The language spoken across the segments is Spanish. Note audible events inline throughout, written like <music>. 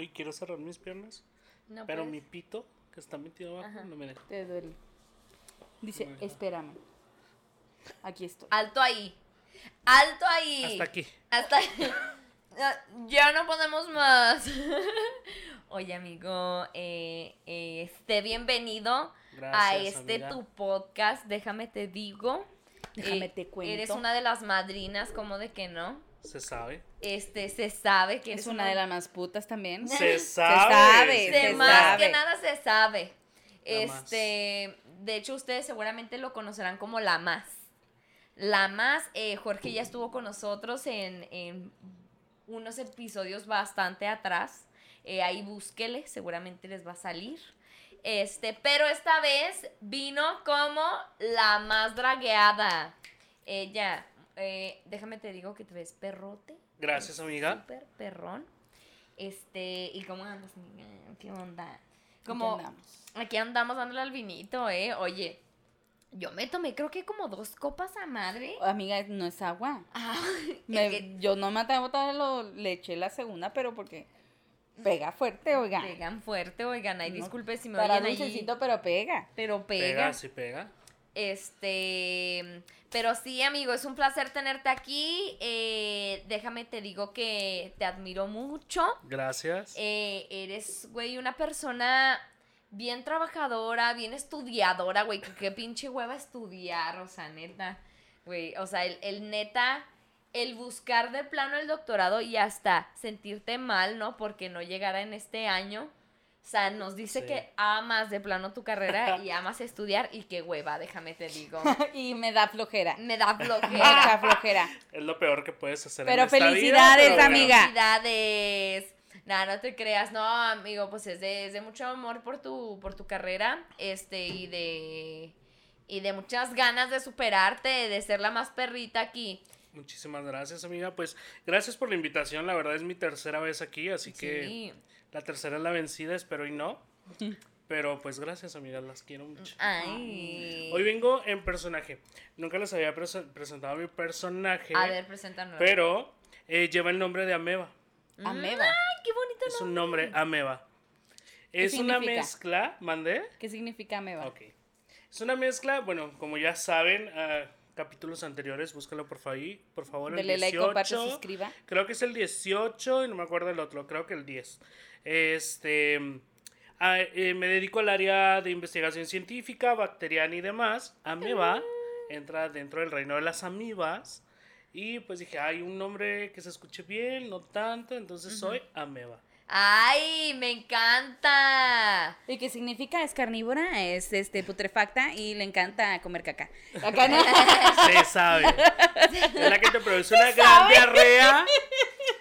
Uy, quiero cerrar mis piernas. No pero puedes. mi pito, que está metido abajo, no me deja. Te duele. Dice, Bueno. espérame. Aquí estoy. Alto ahí. Alto ahí. Hasta aquí. Hasta <laughs> Ya no podemos más. <laughs> Oye, amigo, eh, eh, este, bienvenido a Gracias, este amiga. tu podcast. Déjame te digo. Déjame Eh, te cuento. Eres una de las madrinas, como de que no? Se sabe. Este, se sabe que Es una de las más putas también. Se <laughs> sabe, sabe. se De se más sabe. que nada se sabe. Este, de hecho, ustedes seguramente lo conocerán como la más. La más, eh, Jorge ya estuvo con nosotros en, en unos episodios bastante atrás. Eh, ahí búsquele, seguramente les va a salir. Este, pero esta vez vino como la más dragueada. Ella, eh, déjame te digo que te ves perrote. Gracias, amiga. Súper perrón. Este, ¿y cómo andas, amiga? ¿Qué onda? Aquí Como, andamos. aquí andamos dándole al vinito, ¿eh? Oye, yo me tomé creo que como dos copas a madre. Amiga, no es agua. Ah, Me- es que Yo no me atrevo a lo, le eché la segunda, pero porque pega fuerte, oiga. pegan fuerte, oigan, ay, No, disculpe si me Para oyen ahí, dulcecito, pero pega. pero pega. Pega, sí pega. Este, pero sí, amigo, es un placer tenerte aquí. Eh, déjame te digo que te admiro mucho. Gracias. Eh, eres, güey, una persona bien trabajadora, bien estudiadora, güey. Qué pinche hueva estudiar, o sea, neta. Güey, o sea, el, el neta, el buscar de plano el doctorado y hasta sentirte mal, ¿no? Porque no llegara en este año. O sea, nos dice Sí. que amas de plano tu carrera y <laughs> amas estudiar y qué hueva, déjame te digo. <laughs> y me da flojera. Me da flojera. <laughs> Mucha flojera. Es lo peor que puedes hacer. Pero en esta vida, felicidades, pero bueno. amiga. Felicidades. Nah, no te creas, no, amigo, pues es de, es de mucho amor por tu, por tu carrera, este, y de, y de muchas ganas de superarte, de ser la más perrita aquí. Muchísimas gracias, amiga. Pues gracias por la invitación. La verdad es mi tercera vez aquí, así que Sí. La tercera es la vencida, espero y no. Pero pues gracias, amiga. Las quiero mucho. Ay. Hoy vengo en personaje. Nunca les había prese- presentado mi personaje, A ver, preséntanos. pero eh, lleva el nombre de Ameba. Ameba. Ay, qué bonito Es un nombre, Ameba. Es una mezcla, mandé. ¿Qué significa ameba? Ok. Es una mezcla, bueno, como ya saben, ah, capítulos anteriores, búscalo por, favor por favor. El Dele like, 18, comparte, suscriba. Creo que es el 18 y no me acuerdo el otro, creo que el 10. Este. ah, eh, me dedico al área de investigación científica, bacteriana y demás. Ameba entra dentro del reino de las amibas. Y pues dije, hay un nombre que se escuche bien, no tanto, entonces soy Ameba. Ay, me encanta. ¿Y qué significa? Es carnívora, es este putrefacta y le encanta comer caca. <laughs> Acá no. Se sabe. Es la que te produce <laughs> una gran diarrea.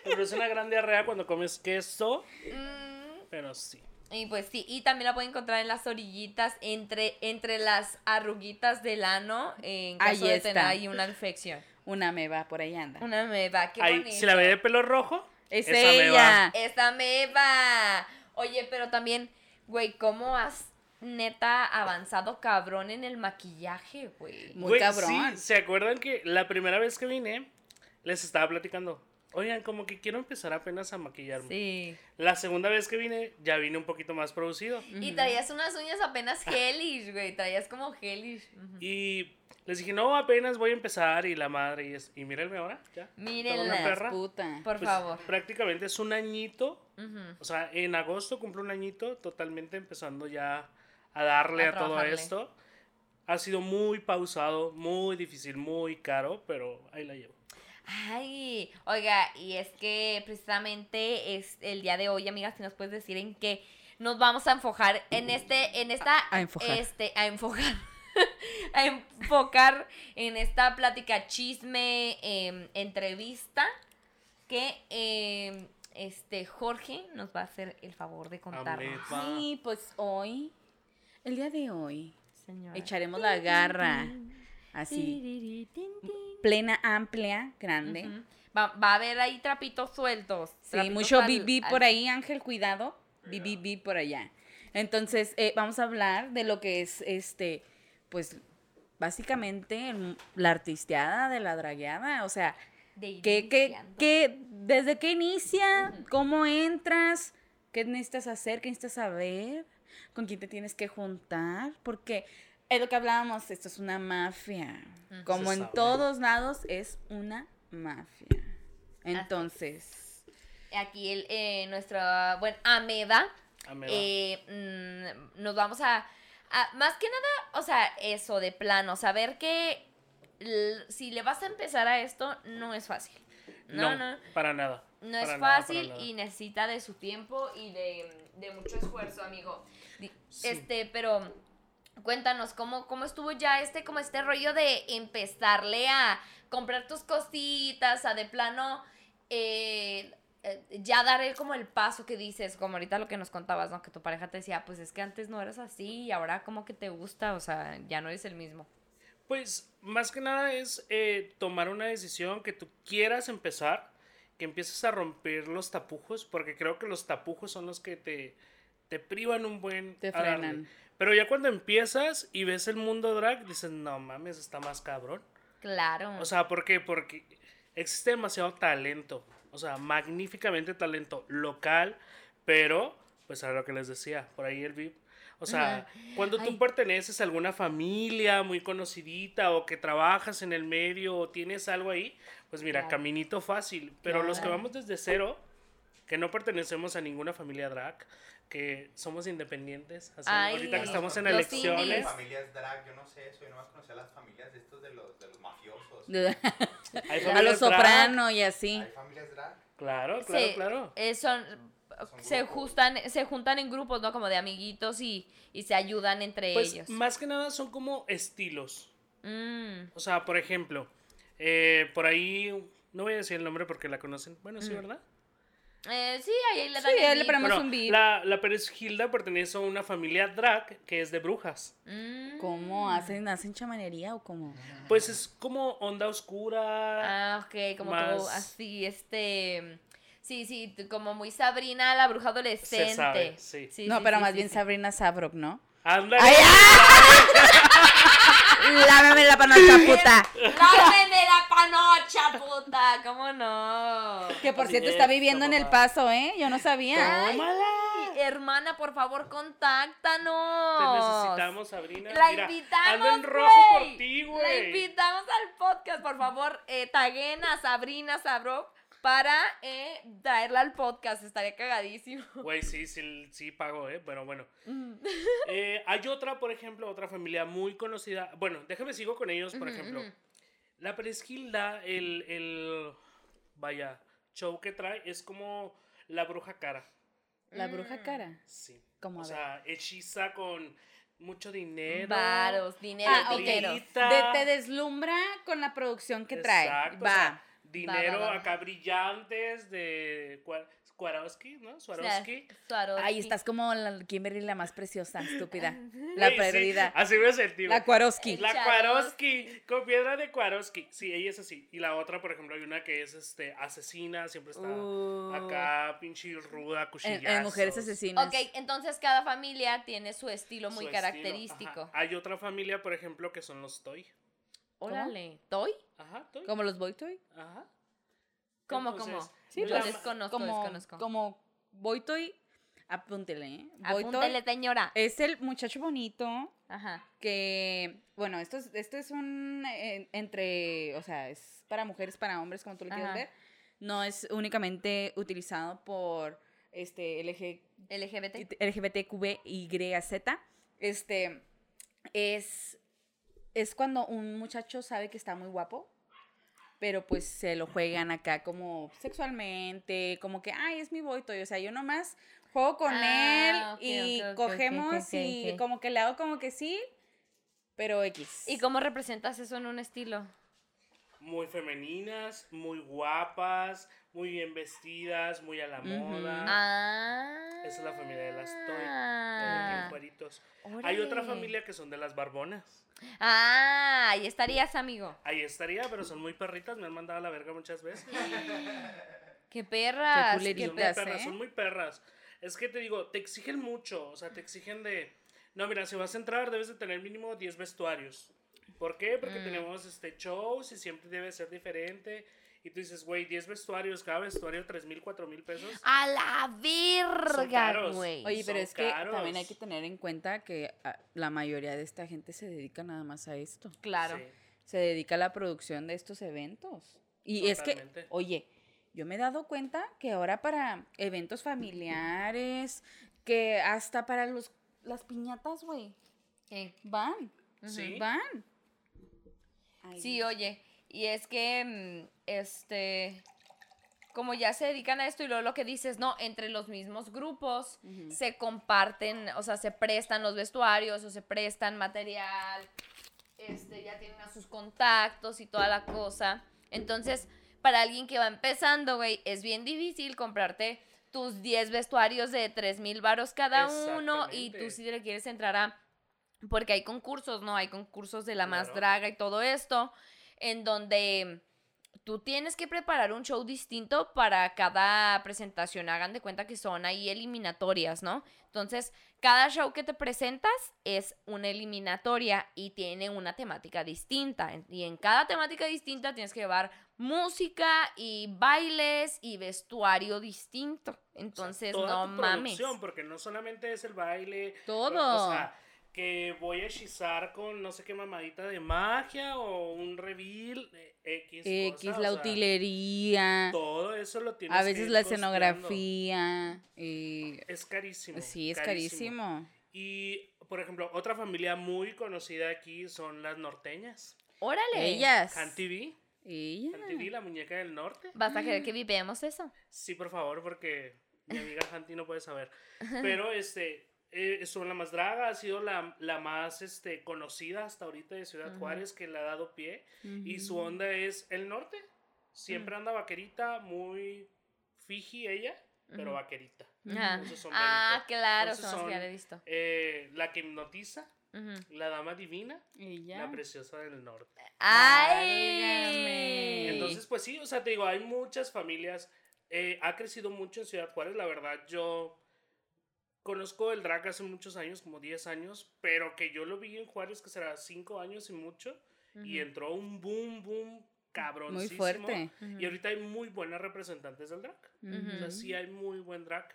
Te produce una gran diarrea cuando comes queso. Mm, Pero sí. Y pues sí, y también la pueden encontrar en las orillitas, entre, entre las arruguitas del ano, en caso Ahí de tener está. ahí una infección. Una ameba, por ahí anda. Una meba, qué Ahí, bonito. si la ve de pelo rojo, Es esa ella. meba. Meba. Oye, pero también, güey, ¿cómo has neta avanzado cabrón en el maquillaje, güey? Muy Güey, cabrón. Sí, ¿se acuerdan que la primera vez que vine les estaba platicando? Oigan, como que quiero empezar apenas a maquillarme. Sí. La segunda vez que vine, ya vine un poquito más producido. Y traías unas uñas apenas hellish, güey. Traías como hellish. Ujú. Y les dije, no, apenas voy a empezar. Y la madre, y, es, y mírenme ahora, ya. Perra. Puta. por Pues, favor. Prácticamente es un añito. O sea, en agosto cumple un añito, totalmente empezando ya a darle A a, todo esto. Ha sido muy pausado, muy difícil, muy caro, pero ahí la llevo. Ay, oiga, y es que precisamente es el día de hoy, amigas, si nos puedes decir en qué nos vamos a enfocar en este, en esta, A- a enfocar. este, a enfocar, <laughs> a enfocar en esta plática chisme, em, entrevista, que em, este Jorge nos va a hacer el favor de contarnos. Sí, pues hoy, el día de hoy, Señora. echaremos la garra. <laughs> Así, plena, amplia, grande. Va, va a haber ahí trapitos sueltos. Sí, trapitos mucho bibi por ahí, Ángel, cuidado. Bibi bi por allá. Entonces, eh, vamos a hablar de lo que es este, pues, básicamente el- la artisteada de la dragueada. O sea, de ¿qué, qué, iniciando. qué- desde qué inicia? ¿Cómo entras? qué necesitas hacer, qué necesitas saber, con quién te tienes que juntar, porque es lo que hablábamos, esto es una mafia. Como en todos lados es una mafia. Entonces, Aquí el, eh, nuestra, bueno, Ameda, Ameba. eh, mm, nos vamos a, a- más que nada, o sea, eso de plano, saber que l- si le vas a empezar a esto, no es fácil. No, no, para nada. no es nada, fácil y necesita de su tiempo y de, de mucho esfuerzo, amigo. Sí. Este, pero cuéntanos, ¿cómo, ¿cómo estuvo ya este, como este rollo de empezarle a comprar tus cositas, a de plano, eh, eh, ya dar el- como el paso que dices, como ahorita lo que nos contabas, ¿no? Que tu pareja te decía, pues es que antes no eras así y ahora como que te gusta, o sea, ya no eres el mismo. Pues más que nada es eh, tomar una decisión que tú quieras empezar, que empieces a romper los tapujos, porque creo que los tapujos son los que te, te privan un buen... Te darle. Pero ya cuando empiezas y ves el mundo drag, dices, no mames, está más cabrón. Claro. O sea, ¿por qué? Porque existe demasiado talento. O sea, magníficamente talento local, pero, pues a lo que les decía, por ahí el VIP. O sea, cuando tú Ay. perteneces a alguna familia muy conocidita o que trabajas en el medio o tienes algo ahí, pues mira, Claro. caminito fácil. Pero los que vamos desde cero, que no pertenecemos a ninguna familia drag, que somos independientes, así, Ay, ahorita que estamos en elecciones. indies. familias drag, yo no sé eso, yo nomás conocía las familias de estos de los, de los mafiosos. <laughs> Hay a los drag, soprano y así. ¿Hay familias drag? Claro, claro, Sí, claro. eh, son, Son se juntan, se juntan en grupos, ¿no? Como de amiguitos y, y se ayudan entre Pues ellos. más que nada son como estilos. Mm, O sea, por ejemplo, eh, por ahí, no voy a decir el nombre porque la conocen. Bueno, sí, ¿verdad? Eh, sí, ahí le Sí, le ponemos Bueno, un beat. la, la Pérez Gilda pertenece a una familia drag que es de brujas. Mm, ¿Cómo hacen? ¿Hacen chamanería o cómo? Pues es como onda oscura. Ah, ok, como más- tú, así, este... Sí, sí, como muy Sabrina, la bruja adolescente. sabe, sí. no, sí, pero sí, más sí, bien sí. Sabrina Sabrok, ¿no? Ándale. ¡Ay, ¡Lávame la panocha, puta! ¡Lávenme la panocha, puta! ¿Cómo no? Que por Así cierto es, está viviendo en El. Paso, ¿eh? Yo no sabía. Tómala. Ay, hermana, por favor, Te contáctanos. necesitamos, Sabrina. La Mira, invitamos, ando en rojo por ti, La güey. invitamos al podcast, por favor, eh, taguen a Sabrina Sabro para eh, traerla al podcast, estaría cagadísimo. <laughs> Güey, sí, sí, sí pago, ¿eh? Pero bueno. Mm. <laughs> Eh, hay otra, por ejemplo, otra familia muy conocida. Bueno, déjame sigo con ellos, por ejemplo. La Presgilda, el, el, vaya, show que trae es como la bruja cara. La bruja cara. Sí. ¿Cómo O sea, hechiza con mucho dinero. Varos, dinero, Ah, te deslumbra con la producción que trae. Exacto, o Va. sea, dinero Va, va, va. acá brillantes de Swarovski, ¿no? Swarovski. Swarovski. Ahí estás como la Kimberly, la más preciosa, estúpida. <laughs> La sí, perdida. así me sentí. La Kwarowski. La Swarovski. Con piedra de Kwarowski. Sí, ella es así. Y la otra, por ejemplo, hay una que es este asesina, siempre está Uh. acá, pinche ruda, cuchillazos. en Mujeres Asesinas. Ok, entonces cada familia tiene su estilo muy su característico. Hay otra familia, por ejemplo, que son los Toy. Órale. ¿Toy? Ajá, Toy. Como los Boy Toy. Ajá. ¿Cómo, Entonces, cómo? Sí, pues, desconozco, como, desconozco. como Boy Toy, apúntele, ¿eh? Boy Toy Apúntele, señora. es el muchacho bonito Ajá. que, bueno, esto es, esto es un, eh, entre, o sea, es para mujeres, para hombres, como tú lo quieres Ajá. ver. No es únicamente utilizado por, este, LG, LGBT. LGBTQBYZ. Este, es, es cuando un muchacho sabe que está muy guapo, pero pues se lo juegan acá como sexualmente, como que, ay, es mi boy toy. O sea, yo nomás juego con Ah, él y cogemos y como que le hago como que sí, pero X. ¿Y cómo representas eso en un estilo? Muy femeninas, muy guapas, muy bien vestidas, muy a la moda. Ah. Esa es la familia de las Toy. Ah. de. Hay otra familia que son de las barbonas. Ah, ahí estarías, amigo. Ahí estaría, pero son muy perritas, me han mandado a la verga muchas veces. <laughs> Qué perras. Qué qué Son perras, ¿eh? son muy perras. Es que te digo, te exigen mucho, o sea, te exigen de... No, mira, si vas a entrar debes de tener mínimo 10 vestuarios. ¿Por qué? Porque Mm. tenemos este shows y siempre debe ser diferente. Y tú dices, güey, 10 vestuarios, cada vestuario 3 mil, 4 mil pesos. A la verga, güey. Oye, pero Son es que caros. también hay que tener en cuenta que ah, la mayoría de esta gente se dedica nada más a esto. Claro. Sí. Se dedica a la producción de estos eventos. Y es que, oye, yo me he dado cuenta que ahora para eventos familiares, que hasta para los las piñatas, güey, Eh, van, Sí. van. Ay, Sí, oye, y es que, mm, este, como ya se dedican a esto y luego lo que dices, no, entre los mismos grupos se comparten, o sea, se prestan los vestuarios o se prestan material, este, ya tienen a sus contactos y toda la cosa. Entonces, para alguien que va empezando, güey, es bien difícil comprarte tus 10 vestuarios de 3 mil varos cada uno y tú si le quieres entrar a... Porque hay concursos, ¿no? Hay concursos de la más draga y todo esto, en donde tú tienes que preparar un show distinto para cada presentación. Hagan de cuenta que son ahí eliminatorias, ¿no? Entonces, cada show que te presentas es una eliminatoria y tiene una temática distinta. Y en cada temática distinta tienes que llevar música y bailes y vestuario distinto. O sea, Entonces, toda no tu mames. Porque no solamente es el baile. Todo. O sea, que voy a hechizar con no sé qué mamadita de magia o un reveal eh, X. X, cosa, la o sea, utilería, Todo eso lo tienes a que veces ir la costeando. escenografía. y- Es carísimo. sí, es carísimo. Y, por ejemplo, otra familia muy conocida aquí son las norteñas. Órale. Ellas. Han TV. Ella. Han TV, la muñeca del norte. ¿Vas a querer que vivemos eso? Sí, por favor, porque mi amiga Hanti no puede saber. Pero este, eh, son la más draga, ha sido la, la más este, conocida hasta ahorita de Ciudad Juárez que le ha dado pie. Y su onda es el norte. Siempre anda vaquerita, muy fiji ella, pero vaquerita. Sombrerito. Ah, claro, Entonces son ya son- le he visto. Eh, la que hipnotiza, la dama divina, Ella. la preciosa del norte. ¡Ay! Entonces, pues sí, o sea, te digo, hay muchas familias. eh, ha crecido mucho en Ciudad Juárez, la verdad. Yo conozco el drag hace muchos años, como 10 años, pero que yo lo vi en Juárez, que será 5 años y mucho. Y entró un boom, boom cabroncísimo. Muy fuerte. Y ahorita hay muy buenas representantes del drag. O sea, sí hay muy buen drag,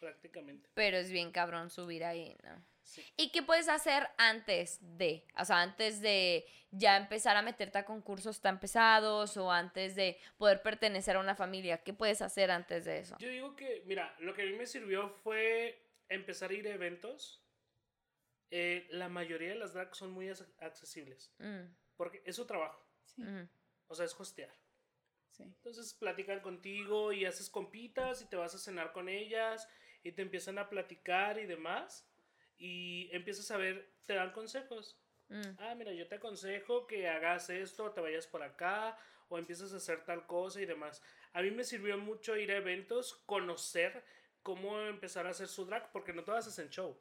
prácticamente. Pero es bien cabrón subir ahí, ¿no? Sí. ¿Y qué puedes hacer antes de? O sea, antes de ya empezar a meterte a concursos tan pesados o antes de poder pertenecer a una familia. ¿Qué puedes hacer antes de eso? Yo digo que, mira, lo que a mí me sirvió fue empezar a ir a eventos. Eh, la mayoría de las drags son muy ac- accesibles. Mm, Porque es su trabajo. Sí, ujú. O sea, es hostear. sí. Entonces platican contigo y haces compitas y te vas a cenar con ellas y te empiezan a platicar y demás. Y empiezas a ver, te dan consejos. Mm, Ah, mira, yo te aconsejo que hagas esto, te vayas por acá o empiezas a hacer tal cosa y demás. A mí me sirvió mucho ir a eventos, conocer cómo empezar a hacer su drag, porque no todas hacen show.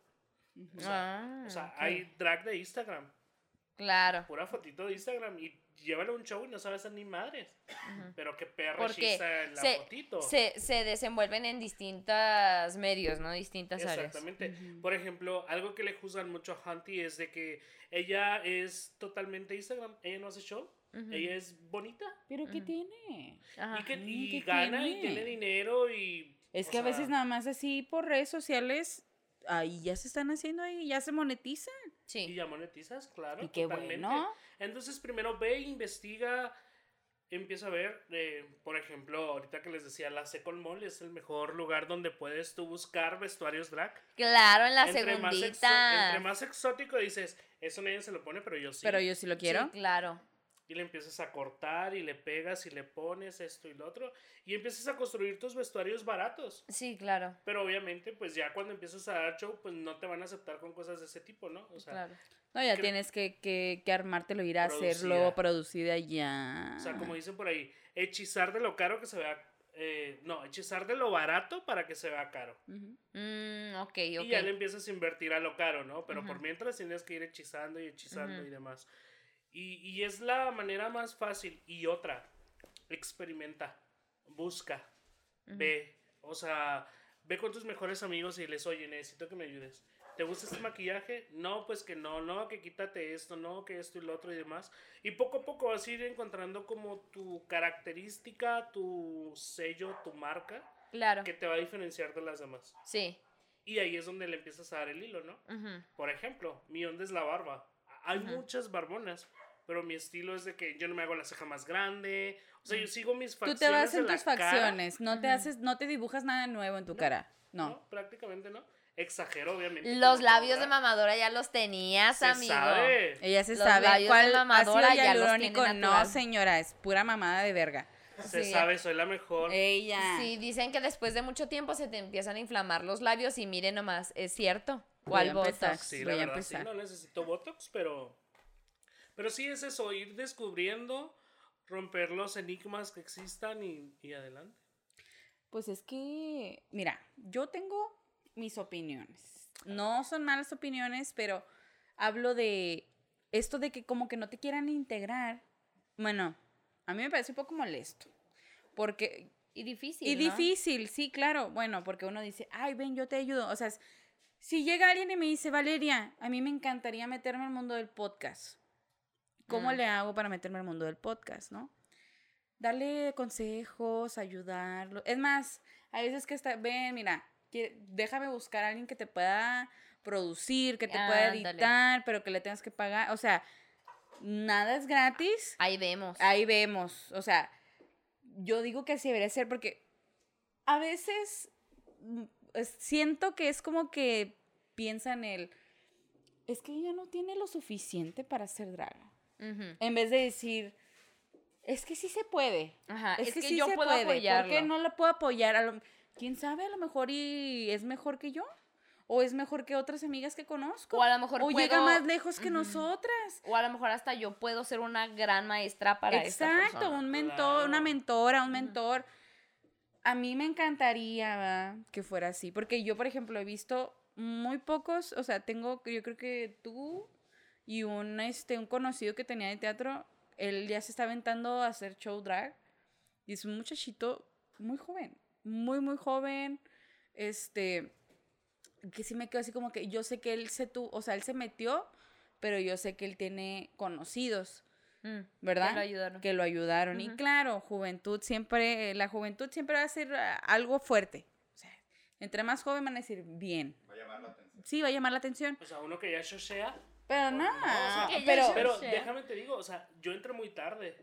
O sea, Ah, o sea, ok. hay drag de Instagram, Claro. pura fotito de Instagram y llévalo a un show y no sabes hacer ni madres. Pero qué perra Porque hechiza en la se, fotito. se, se desenvuelven en distintos medios, ¿no? Distintas áreas. Exactamente. Por ejemplo, algo que le juzgan mucho a Hunty es de que ella es totalmente Instagram, ella no hace show, ella es bonita ¿Pero qué tiene? Ajá. y, que, y ¿qué gana y tiene? tiene dinero y... Es o que a veces nada más así por redes sociales, ahí ya se están haciendo ahí, ya se monetizan. Y Sí. ya monetizas, claro. Y qué totalmente. bueno. Entonces primero ve, investiga, empieza a ver, eh, por ejemplo, ahorita que les decía, la Second Mall es el mejor lugar donde puedes tú buscar vestuarios drag. Claro, en la entre, más segundita. entre más exótico dices, eso nadie se lo pone, pero yo sí. Pero yo sí lo quiero. Sí, claro. Y le empiezas a cortar y le pegas y le pones esto y lo otro. Y empiezas a construir tus vestuarios baratos. Sí, claro. Pero obviamente, pues ya cuando empiezas a dar show, pues no te van a aceptar con cosas de ese tipo, ¿no? O sea, claro. No, ya tienes que, que, que armártelo, ir a Producida. hacerlo, producida ya. o sea, como dicen por ahí, hechizar de lo caro que se vea... eh, no, hechizar de lo barato para que se vea caro. Ujú. Mm, ok, ok. Y ya le empiezas a invertir a lo caro, ¿no? Pero por mientras tienes que ir hechizando y hechizando y demás. Y, y es la manera más fácil. Y otra, experimenta, busca, ve. O sea, ve con tus mejores amigos y les, oye, necesito que me ayudes. ¿Te gusta este maquillaje? No, pues que no, no, que quítate esto, no, que esto y lo otro y demás. Y poco a poco vas a ir encontrando como tu característica, tu sello, tu marca, Claro. que te va a diferenciar de las demás. Sí. Y ahí es donde le empiezas a dar el hilo, ¿no? Por ejemplo, mi onda es la barba. Hay muchas barbonas, pero mi estilo es de que yo no me hago la ceja más grande. O sea, yo sigo mis Tú facciones. te vas en tus cara. facciones, no te haces, no te dibujas nada nuevo en tu No. cara. No. No, prácticamente no. Exagero, obviamente. Los labios de mamadora ya los tenías, Se amigo. sabe. Ella se Los sabe labios de cuál mamadora ácido ya los hialurónico. No, señora, es pura mamada de verga. Se Sí. sabe, soy la mejor. Ella. Sí, dicen que después de mucho tiempo se te empiezan a inflamar los labios y miren nomás, es cierto. Voy a ¿Cuál botox? Sí, Voy la a verdad, sí, empezar. no necesito Botox, pero... Pero sí es eso, ir descubriendo, romper los enigmas que existan y, y adelante. Pues es que, mira, yo tengo mis opiniones. No son malas opiniones, pero hablo de esto de que como que no te quieran integrar. Bueno, a mí me parece un poco molesto. Porque Y difícil. Y ¿no? difícil, sí, claro. Bueno, porque uno dice, ay, ven, yo te ayudo. O sea, si llega alguien y me dice, Valeria, a mí me encantaría meterme al mundo del podcast. ¿Cómo Mm. le hago para meterme al mundo del podcast, no? Darle consejos, ayudarlo. Es más, hay veces que está, ven, mira, que- déjame buscar a alguien que te pueda producir, que te pueda editar, pero que le tengas que pagar. O sea, nada es gratis Ahí vemos. ahí vemos. O sea, yo digo que así debería ser porque a veces mm, siento que es como que piensan el, es que ella no tiene lo suficiente para hacer En vez de decir, es que sí se puede. Ajá, Es, es, que, que, sí yo se puedo puede. apoyarlo. ¿Por qué no la puedo apoyar? A lo- ¿Quién sabe? A lo mejor y es mejor que yo. O es mejor que otras amigas que conozco. O a lo mejor O llega más lejos que nosotras. O a lo mejor hasta yo puedo ser una gran maestra para esta Exacto, persona. un mentor, Claro. una mentora, un mentor. A mí me encantaría ¿verdad? que fuera así, porque yo, por ejemplo, he visto muy pocos, o sea, tengo, yo creo que tú y un, este, un conocido que tenía de teatro, él ya se está aventando a hacer show drag, y es un muchachito muy joven, muy, muy joven, este, que sí me quedo así como que yo sé que él se tu, o sea, él se metió, pero yo sé que él tiene conocidos. Mm, ¿verdad? que lo ayudaron. que lo ayudaron. Y Ujú. claro, juventud siempre, la juventud siempre va a ser ah, algo fuerte. O sea, entre más joven van a decir bien. Va a llamar la atención. Sí, va a llamar la atención. O sea, uno que ya shoshea. Pero no, no, o sea, ya pero, Pero déjame te digo, o sea, yo entré muy tarde.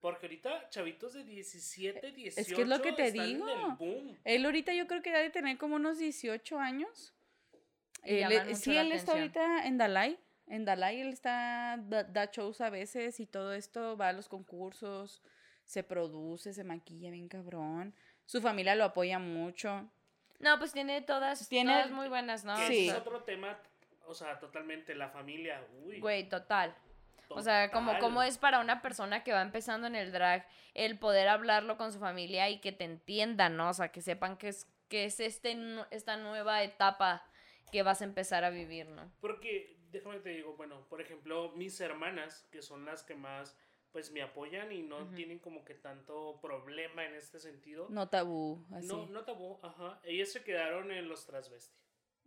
Porque ahorita chavitos de 17, 18 es que es lo que te digo. él ahorita yo creo que debe tener como unos 18 años. Él- sí, él está ahorita en Dalai. En Dalai él está, da, da shows a veces y todo esto, va a los concursos, se produce, se maquilla bien cabrón. Su familia lo apoya mucho. No, pues tiene todas, Tiene- todas muy buenas, ¿no? Sí. es otro tema, o sea, totalmente la familia. Uy, Güey, total. O sea, como, como es para una persona que va empezando en el drag, el poder hablarlo con su familia y que te entiendan, ¿no? O sea, que sepan que es, que es este, esta nueva etapa que vas a empezar a vivir, ¿no? Porque, déjame te digo, bueno, por ejemplo, mis hermanas, que son las que más, pues, me apoyan y no tienen como que tanto problema en este sentido. No tabú, así. No, no tabú, ajá. Ellas se quedaron en los transvesti,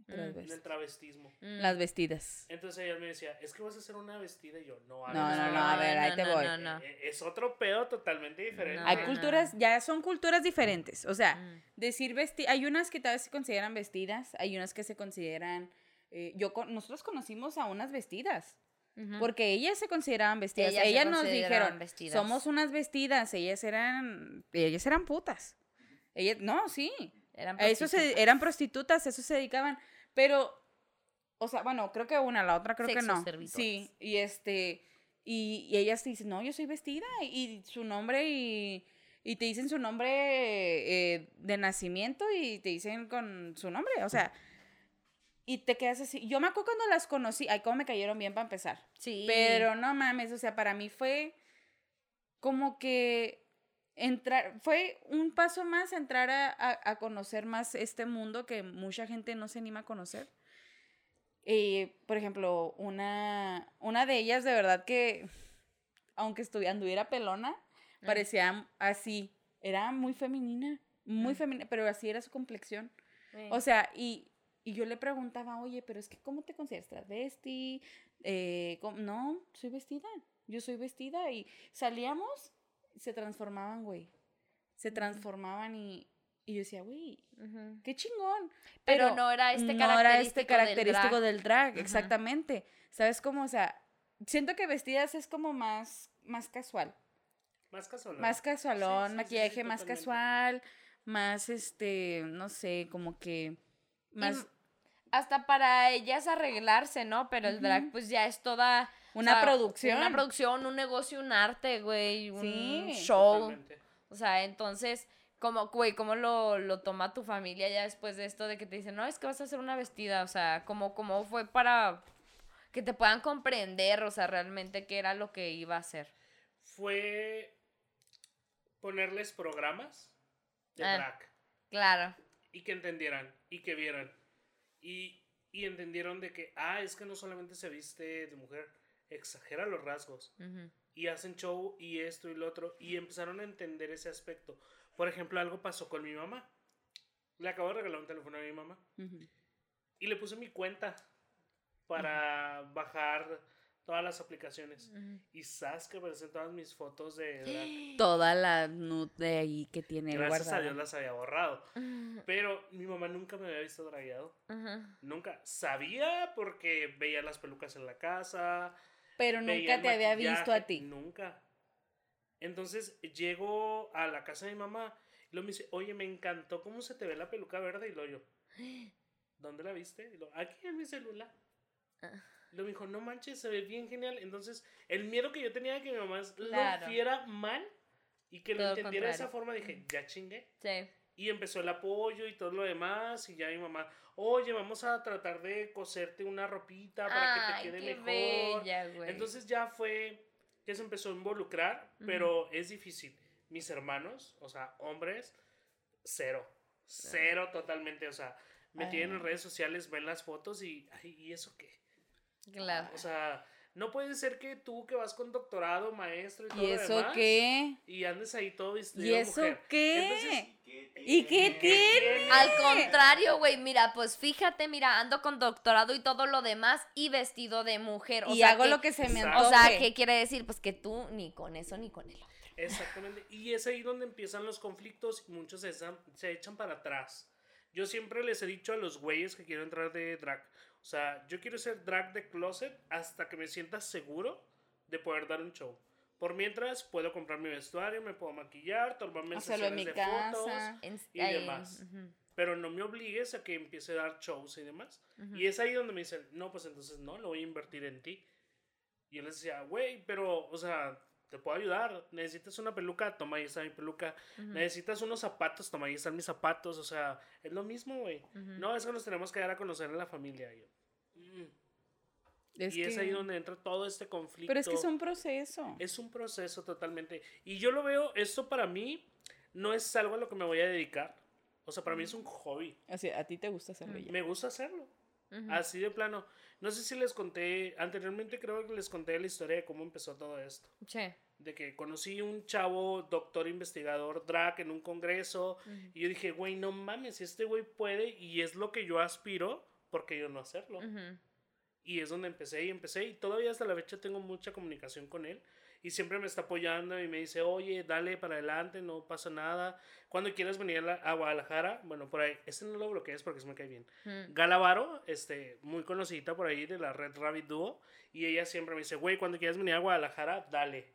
Mm. en el travestismo. Mm. Las vestidas. Entonces ella me decía, es que vas a hacer una vestida y yo, no, a No, ver, no, es no, a ver, ahí te voy. no, no. Eh, Es otro pedo totalmente diferente. Hay No, culturas, ya son culturas diferentes. O sea, Mm. decir vesti hay unas que tal vez se consideran vestidas, hay unas que se consideran. eh, yo con- nosotros conocimos a unas vestidas. Porque ellas se consideraban vestidas. Ellas Ellas, nos dijeron, vestidas. somos unas vestidas. Ellas eran, ellas eran putas. Ellas, no, sí. Eran A eso se, prostitutas. eran prostitutas, eso se dedicaban. Pero, o sea, bueno, creo que una, la otra creo que no. Sí, y este, y, y ellas te dicen, no, yo soy vestida, y su nombre, y, y te dicen su nombre eh, de nacimiento, y te dicen con su nombre, o sea, y te quedas así. Yo me acuerdo cuando las conocí, ay, cómo me cayeron bien para empezar. Sí. Pero no mames, o sea, para mí fue como que entrar, fue un paso más entrar a, a- a conocer más este mundo que mucha gente no se anima a conocer. Y, por ejemplo, una, una de ellas de verdad que, aunque anduviera pelona, parecía así, era muy femenina, muy Mm. femenina, pero así era su complexión. O sea, y, y yo le preguntaba, oye, pero es que ¿cómo te consideras travesti? Eh. No, soy vestida. Yo soy vestida y salíamos, se transformaban, güey. Se transformaban y, y yo decía, güey, qué chingón. Pero no era este no era este característico del característico drag. del drag, Ujú. exactamente. ¿Sabes cómo? O sea, siento que vestidas es como más, más casual. Más casual. Más casualón, Sí, sí, sí, maquillaje sí, más totalmente. casual, más este, no sé, como que más Hasta para ellas arreglarse, ¿no? Pero el drag, pues ya es toda. O Una sea, producción. Una producción, un negocio, un arte, güey. Un Sí, show. Totalmente. O sea, entonces, como, güey, ¿cómo lo, lo toma tu familia ya después de esto de que te dicen, no, es que vas a hacer una vestida? O sea, ¿cómo, cómo fue para que te puedan comprender, o sea, realmente qué era lo que iba a hacer? Fue ponerles programas de Ah. drag. Claro. y que entendieran y que vieran y, y entendieron de que ah es que no solamente se viste de mujer exagera los rasgos y hacen show y esto y lo otro y empezaron a entender ese aspecto por ejemplo algo pasó con mi mamá le acabo de regalar un teléfono a mi mamá y le puse mi cuenta para bajar todas las aplicaciones y sabes que aparecen todas mis fotos de drag. <gasps> toda la nude de ahí que tiene gracias a. Dios las había borrado pero mi mamá nunca me había visto dragueado. Nunca. Sabía porque veía las pelucas en la casa. Pero nunca te había visto a ti. Nunca. Entonces llego a la casa de mi mamá y luego me dice, oye, me encantó cómo se te ve la peluca verde. Y lo yo, ¿dónde la viste? Y lo, aquí en mi celular. Ah. Me dijo, no manches, se ve bien genial. Entonces, el miedo que yo tenía de que mi mamá Claro. lo viera mal y que lo Todo lo entendiera de esa forma, dije, ya chingué. Sí. Y empezó el apoyo y todo lo demás. Y ya mi mamá, oye, vamos a tratar de coserte una ropita para que te quede mejor. bella. Entonces ya fue que se empezó a involucrar, pero es difícil. Mis hermanos, o sea, hombres, cero. Cero totalmente. O sea, me tienen en redes sociales, ven las fotos y, ¿y eso qué? Claro. O sea, no puede ser que tú que vas con doctorado, maestro y todo ¿Y eso demás, qué? y andes ahí todo vestido ¿Y eso mujer. qué? Entonces, ¿Y qué tiene? Al contrario, güey, mira, pues fíjate, mira, ando con doctorado y todo lo demás y vestido de mujer. O y sea, hago que- lo que se me antoje. O sea, ¿qué quiere decir? Pues que tú ni con eso ni con el otro. Exactamente. Y es ahí donde empiezan los conflictos y muchos se echan, se echan para atrás. Yo siempre les he dicho a los güeyes que quiero entrar de drag. O sea, yo quiero ser drag de closet hasta que me sienta seguro de poder dar un show. Por mientras, puedo comprar mi vestuario, me puedo maquillar, tomarme Hacerlo en mi sesiones de fotos. casa. En- Y ahí, demás. ujú, Pero no me obligues a que empiece a dar shows y demás. ujú. Y es ahí donde me dicen, no, pues entonces no, lo voy a invertir en ti. Y yo les decía, güey, pero, o sea, te puedo ayudar. Necesitas una peluca, toma, ahí está mi peluca. Ujú. Necesitas unos zapatos, toma, ahí están mis zapatos. O sea, es lo mismo, güey. Ujú. No, es que nos tenemos que dar a conocer en la familia. Y, yo, "Mm". Es y es que- ahí donde entra todo este conflicto. Pero es que es un proceso. Es un proceso totalmente. Y yo lo veo, esto para mí no es algo a lo que me voy a dedicar. O sea, para mí es un hobby. Sea, a ti te gusta hacerlo ya. Me gusta hacerlo. Así de plano. No sé si les conté, anteriormente creo que les conté la historia de cómo empezó todo esto. Sí. De que conocí un chavo, doctor investigador, drag, en un congreso. Y yo dije, güey, no mames, si este güey puede y es lo que yo aspiro, ¿por qué yo no hacerlo? Y es donde empecé y empecé. Y todavía hasta la fecha tengo mucha comunicación con él. Y siempre me está apoyando y me dice, oye, dale para adelante, no pasa nada. Cuando quieras venir a, la- a Guadalajara, bueno, por ahí, este no lo bloquees porque se me cae bien. Ujú. Galavaro, este, muy conocida por ahí de la red Rabbit Duo. Y ella siempre me dice, güey, cuando quieras venir a Guadalajara, dale.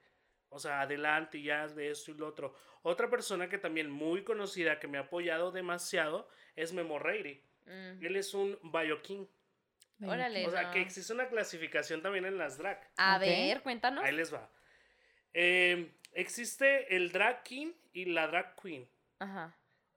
O sea, adelante y haz de esto y lo otro. Otra persona que también muy conocida, que me ha apoyado demasiado, es Memo Reiri. Mm. Él es un Bioking. Órale. O sea, no. que existe una clasificación también en las drag. A ver, cuéntanos. Ahí les va. Eh, existe el drag king y la drag queen. Ajá.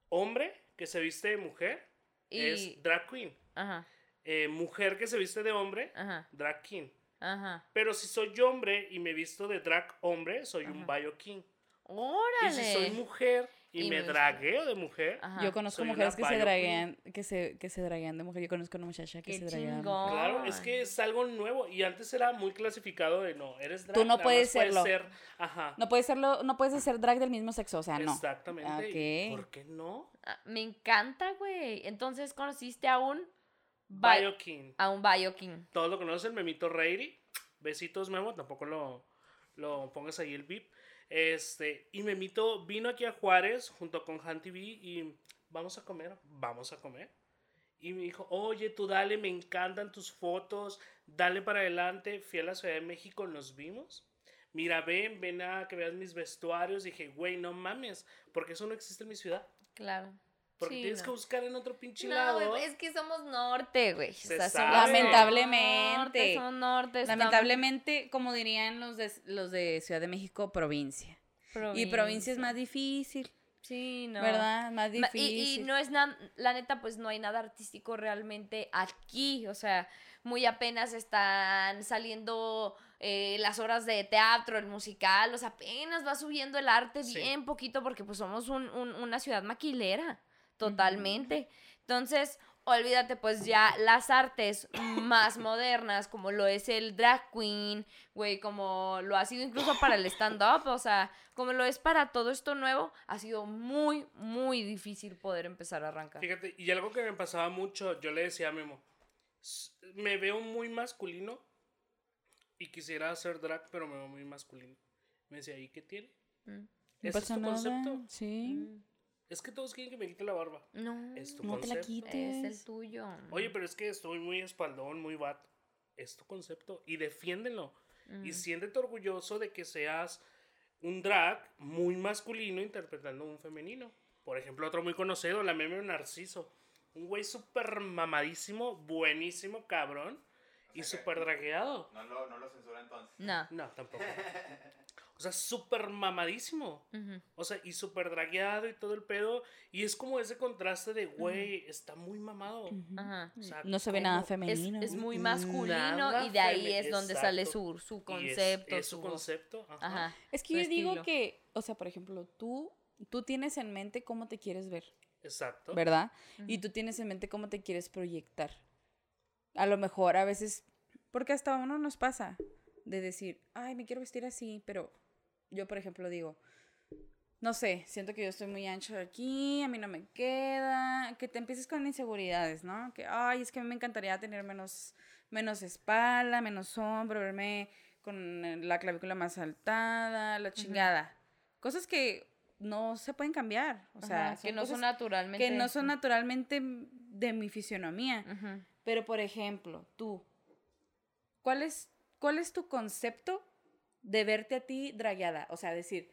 Hombre que se viste de mujer Y. es drag queen. Ajá. Eh, mujer que se viste de hombre, Ajá. drag king. Ajá. Pero si soy hombre y me visto de drag hombre, soy un bio king. Y Órale. si soy mujer y, Y me nuestro- dragueo de mujer. Ajá. Yo conozco Soy mujeres que se draguean, que se, que se draguean de mujer. Yo conozco una muchacha que Qué se draguea. de chingón. mujer. Claro, es que es algo nuevo y antes era muy clasificado de no, eres drag. Tú no puedes serlo. ser, ajá. No puedes serlo, no puedes hacer drag del mismo sexo, o sea, no. Exactamente. ¿y Ok. ¿Por qué no? Ah, Me encanta, güey. Entonces conociste a un bi- Biokin. a un Bioking. Todos lo conocen, Memito Reiri. Besitos, Memo. Tampoco lo, lo pongas ahí el beep. Este, y Memito vino aquí a Juárez junto con Han TV y vamos a comer, vamos a comer. Y me dijo, oye, tú dale, me encantan tus fotos, dale para adelante. Fui a la Ciudad de México, nos vimos. Mira, ven, ven a que veas mis vestuarios. dije, güey, no mames, porque eso no existe en mi ciudad. Claro. Porque Sí, tienes no. que buscar en otro pinche No, lado. güey, es que somos norte, güey. O Se sea, somos Lamentablemente. norte, somos norte. estamos- Lamentablemente, como dirían los de, los de Ciudad de México, provincia. Y provincia es más difícil, Sí, no. ¿verdad? Más difícil. Y, y no es nada, la neta, pues no hay nada artístico realmente aquí. O sea, muy apenas están saliendo eh, las horas de teatro, el musical. O sea, apenas va subiendo el arte Sí. bien poquito porque pues somos un- un- una ciudad maquilera. Totalmente. Entonces, olvídate, pues ya las artes más modernas, como lo es el drag queen, güey, como lo ha sido incluso para el stand-up, o sea, como lo es para todo esto nuevo, ha sido muy, muy difícil poder empezar a arrancar. Fíjate, y algo que me pasaba mucho, yo le decía a Memo, "S- me veo muy masculino y quisiera hacer drag, pero me veo muy masculino. Me decía, ¿y qué tiene? Mm. No ¿Ese es tu concepto? Sí. Mm. Es que todos quieren que me quite la barba. No, Es tu No te la concepto. es el quites. tuyo. Oye, pero es que estoy muy espaldón, muy vato. Es tu concepto y defiéndelo. Y Mm. siéntete orgulloso de que seas un drag muy masculino interpretando a un femenino. Por ejemplo, otro muy conocido, la meme Narciso. Un güey súper mamadísimo, buenísimo, cabrón. Y súper dragueado. No lo, no lo censura entonces. No. No, tampoco. <laughs> O sea, súper mamadísimo. O sea, y súper dragueado y todo el pedo. Y es como ese contraste de, güey, está muy mamado. O sea, No se ve nada femenino. es muy masculino Nada y de ahí es donde sale su, su es- concepto. Es, su concepto. Ajá. Ajá. Es que su yo digo que, o sea, por ejemplo, tú, tú tienes en mente cómo te quieres ver, Exacto. ¿verdad? Y tú tienes en mente cómo te quieres proyectar. A lo mejor a veces, porque hasta a uno nos pasa de decir, ay, me quiero vestir así, pero yo, por ejemplo, digo, no sé, siento que yo estoy muy ancho aquí, a mí no me queda, que te empieces con inseguridades, ¿no? Que, ay, es que a mí me encantaría tener menos, menos espalda, menos hombro, verme con eh, la clavícula más saltada, la chingada. Cosas que no se pueden cambiar, o sea, Ajá, que no son naturalmente. que no son naturalmente de mi fisionomía. Pero, por ejemplo, tú, ¿cuál es, ¿cuál es tu concepto de verte a ti dragueada? O sea, decir,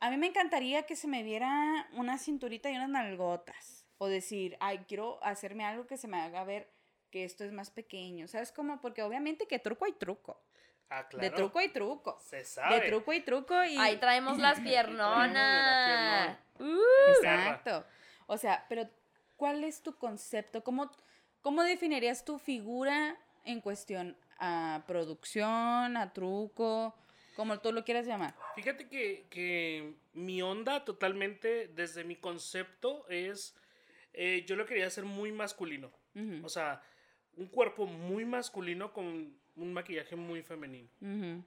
a mí me encantaría que se me viera una cinturita y unas nalgotas. O decir, ay, quiero hacerme algo que se me haga ver que esto es más pequeño. ¿Sabes cómo? Porque obviamente que truco hay truco. Ah, claro. De truco hay truco. Se sabe. De truco hay truco y... Ahí traemos las <laughs> piernonas. Uh. Exacto. O sea, pero ¿cuál es tu concepto? ¿Cómo, cómo definirías tu figura en cuestión a producción, a truco, como tú lo quieras llamar? Fíjate que, que mi onda totalmente, desde mi concepto, es. eh, yo lo quería hacer muy masculino. O sea, un cuerpo muy masculino con un maquillaje muy femenino.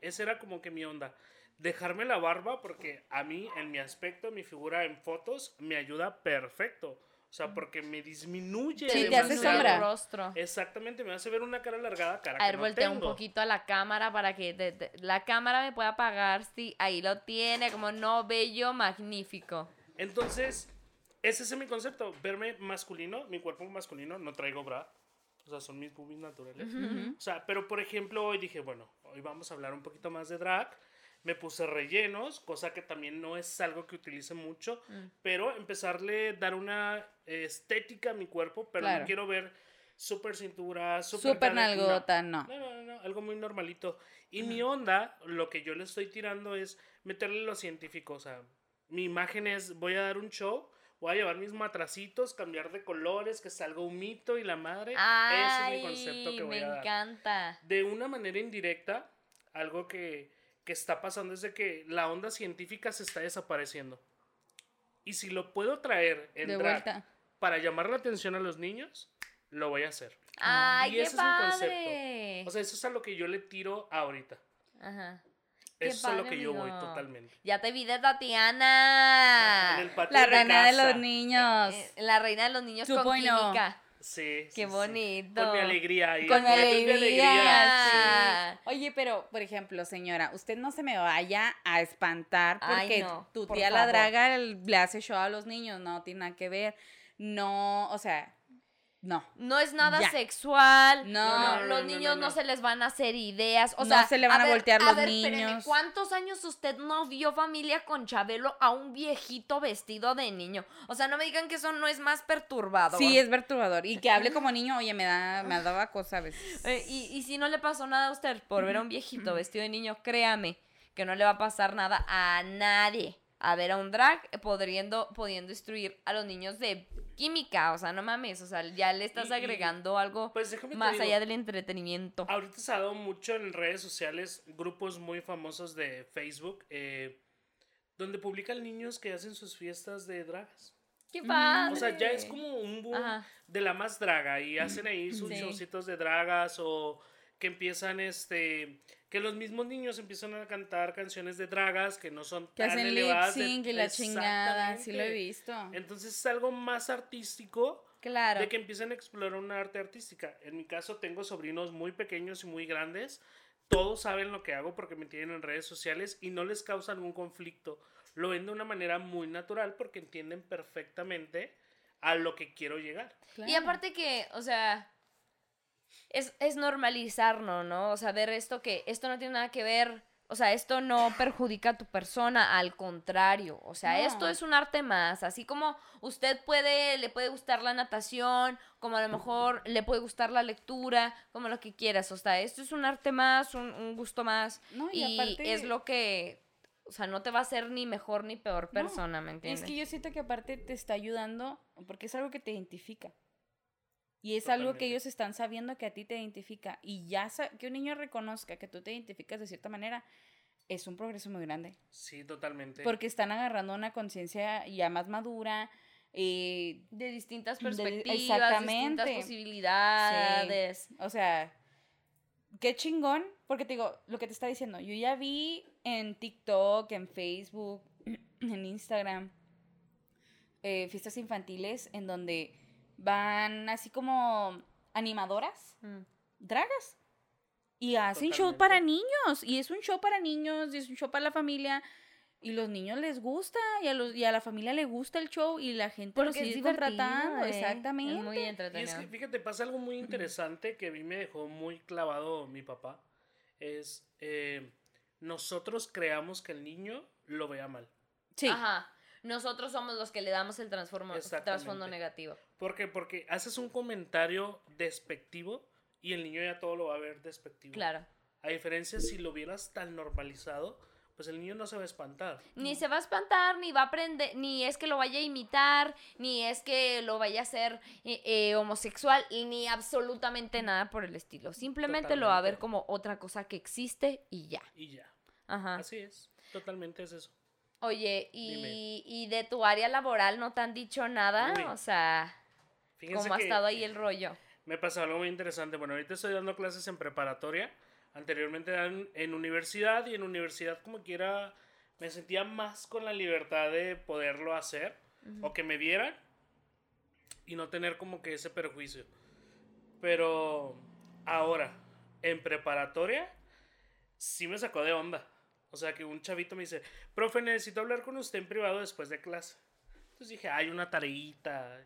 Esa era como que mi onda. Dejarme la barba porque a mí, en mi aspecto, mi figura en fotos, me ayuda perfecto. O sea, porque me disminuye. Sí, te te hace sombra. el rostro. Exactamente, me hace ver una cara alargada, cara A que ver, no voltea un tengo. poquito a la cámara para que te- te- la cámara me pueda apagar. Sí, ahí lo tiene, como no, bello, magnífico. Entonces, ese es mi concepto, verme masculino, mi cuerpo masculino, no traigo bra, o sea, son mis boobies naturales. O sea, pero por ejemplo, hoy dije, bueno, hoy vamos a hablar un poquito más de drag. Me puse rellenos, cosa que también no es algo que utilice mucho, Mm. pero empezarle a dar una estética a mi cuerpo, pero Claro. no quiero ver súper cintura, nalga- no. nalgota, no. No, no, no, no, algo muy normalito. Y mi onda, lo que yo le estoy tirando es meterle lo científico. O sea, mi imagen es, voy a dar un show, voy a llevar mis matracitos, cambiar de colores, que salga un mito y la madre. Ay, Ese es mi concepto que voy me a dar. encanta. De una manera indirecta, algo que, que está pasando es de que la onda científica se está desapareciendo. Y si lo puedo traer en De drag vuelta. para llamar la atención a los niños, lo voy a hacer. Ay, Y qué ese es un concepto. padre. O sea, eso es a lo que yo le tiro ahorita. Ajá. Qué Eso es a lo padre, que yo voy totalmente. Ya te vi de Tatiana. En el patio La de reina de los niños. Eh, La reina de los niños con 2.0. química. Sí, sí, Qué sí. bonito. Con mi alegría. y Con mi alegría. sí. Oye, pero, por ejemplo, señora, usted no se me vaya a espantar Ay, porque no, tu por tía la favor. draga le hace show a los niños. No tiene nada que ver. No, o sea, no. No es nada Ya. sexual. No. No, No, los no, niños no, no, no. se les van a hacer ideas. O No sea, se le van a ver, voltear los ver, espéreme, niños. ¿Cuántos años usted no vio familia con Chabelo a un viejito vestido de niño? O sea, no me digan que eso no es más perturbador. Sí, es perturbador. Y que hable como niño, oye, me da, me daba cosa a veces. Eh, y, y si no le pasó nada a usted por ver a un viejito <clears throat> vestido de niño, créame que no le va a pasar nada a nadie. A ver a un drag eh, pudiendo, instruir a los niños de química. O sea, no mames. O sea, ya le estás Y- y, agregando algo Pues más digo, allá del entretenimiento. Ahorita se ha dado mucho en redes sociales grupos muy famosos de Facebook eh, donde publican niños que hacen sus fiestas de dragas. ¡Qué padre! O sea, ya es como un boom Ajá. de la más draga y hacen ahí sus Sí. showcitos de dragas o que empiezan este que los mismos niños empiezan a cantar canciones de dragas que no son Que tan hacen lip elevadas de- sync y la chingada. Sí lo he visto. Entonces es algo más artístico Claro. de que empiecen a explorar una arte artística. En mi caso tengo sobrinos muy pequeños y muy grandes. Todos saben lo que hago porque me tienen en redes sociales y no les causa ningún conflicto. Lo ven de una manera muy natural porque entienden perfectamente a lo que quiero llegar. Y aparte que, o sea, es, es normalizarlo, ¿no? O sea, ver esto que esto no tiene nada que ver, o sea, esto no perjudica a tu persona, al contrario, o sea, No. esto es un arte más, así como usted puede, le puede gustar la natación, como a lo mejor le puede gustar la lectura, como lo que quieras, o sea, esto es un arte más, un, un gusto más, No, y y, aparte- es lo que, o sea, no te va a hacer ni mejor ni peor No, persona, ¿me entiendes? es que yo siento que aparte te está ayudando porque es algo que te identifica. Y es algo que ellos están sabiendo que a ti te identifica. Y ya que un niño reconozca que tú te identificas de cierta manera es un progreso muy grande. Sí, totalmente. Porque están agarrando una conciencia ya más madura. eh, De distintas De- perspectivas, exactamente. distintas posibilidades. o sea, qué chingón. Porque te digo, lo que te está diciendo, yo ya vi en TikTok, en Facebook, <clears throat> en Instagram, eh, fiestas infantiles en donde van así como animadoras, Mm. dragas. Y hacen show para niños. Y es un show para niños, y es un show para la familia. Y los niños les gusta, y a, los, y a la familia le gusta el show, y la gente lo Porque es sigue divertido, contratando. ¿eh? Exactamente. Es muy Y es entretenido. que, fíjate, pasa algo muy interesante que a mí me dejó muy clavado mi papá. Es, eh, nosotros creamos que el niño lo vea mal. Sí. Ajá. Nosotros somos los que le damos el trasfondo negativo. ¿Por qué? Porque haces un comentario despectivo y el niño ya todo lo va a ver despectivo. Claro. A diferencia si lo vieras tan normalizado, pues el niño no se va a espantar. Ni se va a espantar, ni va a aprender, ni es que lo vaya a imitar, ni es que lo vaya a hacer eh, eh, homosexual, y ni absolutamente nada por el estilo. Simplemente lo va a ver como otra cosa que existe y ya. Y ya. Ajá. Así es. Totalmente es eso. Oye, y, y de tu área laboral no te han dicho nada? Uy. O sea, Fíjense ¿cómo ha estado ahí el rollo? me pasó algo muy interesante. Bueno, ahorita estoy dando clases en preparatoria. Anteriormente eran en universidad y en universidad como quiera me sentía más con la libertad de poderlo hacer o que me vieran y no tener como que ese perjuicio. Pero ahora, en preparatoria, sí me sacó de onda. O sea, que un chavito me dice, profe, necesito hablar con usted en privado después de clase. Entonces dije, hay una tareita.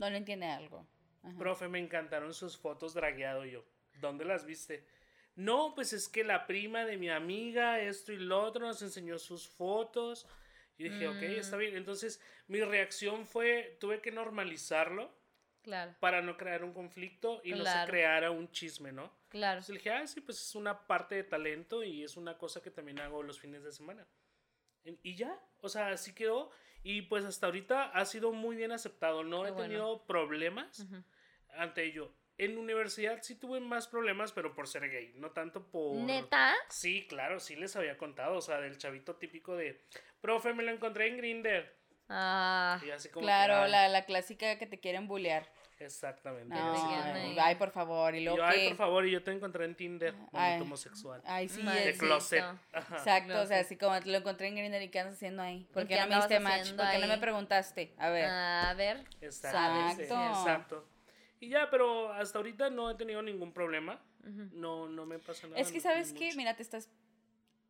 No le entiende algo. Ajá. Profe, me encantaron sus fotos dragueado yo. ¿Dónde las viste? No, pues es que la prima de mi amiga, esto y lo otro, nos enseñó sus fotos. Y dije, ok, está bien. Entonces, mi reacción fue, tuve que normalizarlo Claro, para no crear un conflicto y no se Claro. creara un chisme, ¿no? claro. Entonces dije, ah, sí, pues es una parte de talento y es una cosa que también hago los fines de semana. Y ya, o sea, así quedó. Y pues hasta ahorita ha sido muy bien aceptado. No Qué he bueno. tenido problemas ante ello. En universidad sí tuve más problemas, pero por ser gay, no tanto por... ¿Neta? Sí, claro, sí les había contado, o sea, del chavito típico de, profe, me lo encontré en Grinder. Ah, Y así como que, Claro, ay, la, la clásica que te quieren bullear. Exactamente. No, ay, por favor. Y yo, ay, por favor, y yo te encontré en Tinder, Ay. homosexual. Ay, sí, de closet. Exacto. Ajá. Exacto, o sea, así como lo encontré en Grindr y qué andas haciendo ahí. ¿Por ¿Y qué qué no me diste match? ¿Por qué no me preguntaste? A ver. a ver. Exacto. Exacto. Y ya, pero hasta ahorita no he tenido ningún problema. No, no me pasa nada. Es que, ¿sabes qué? Mira, te estás...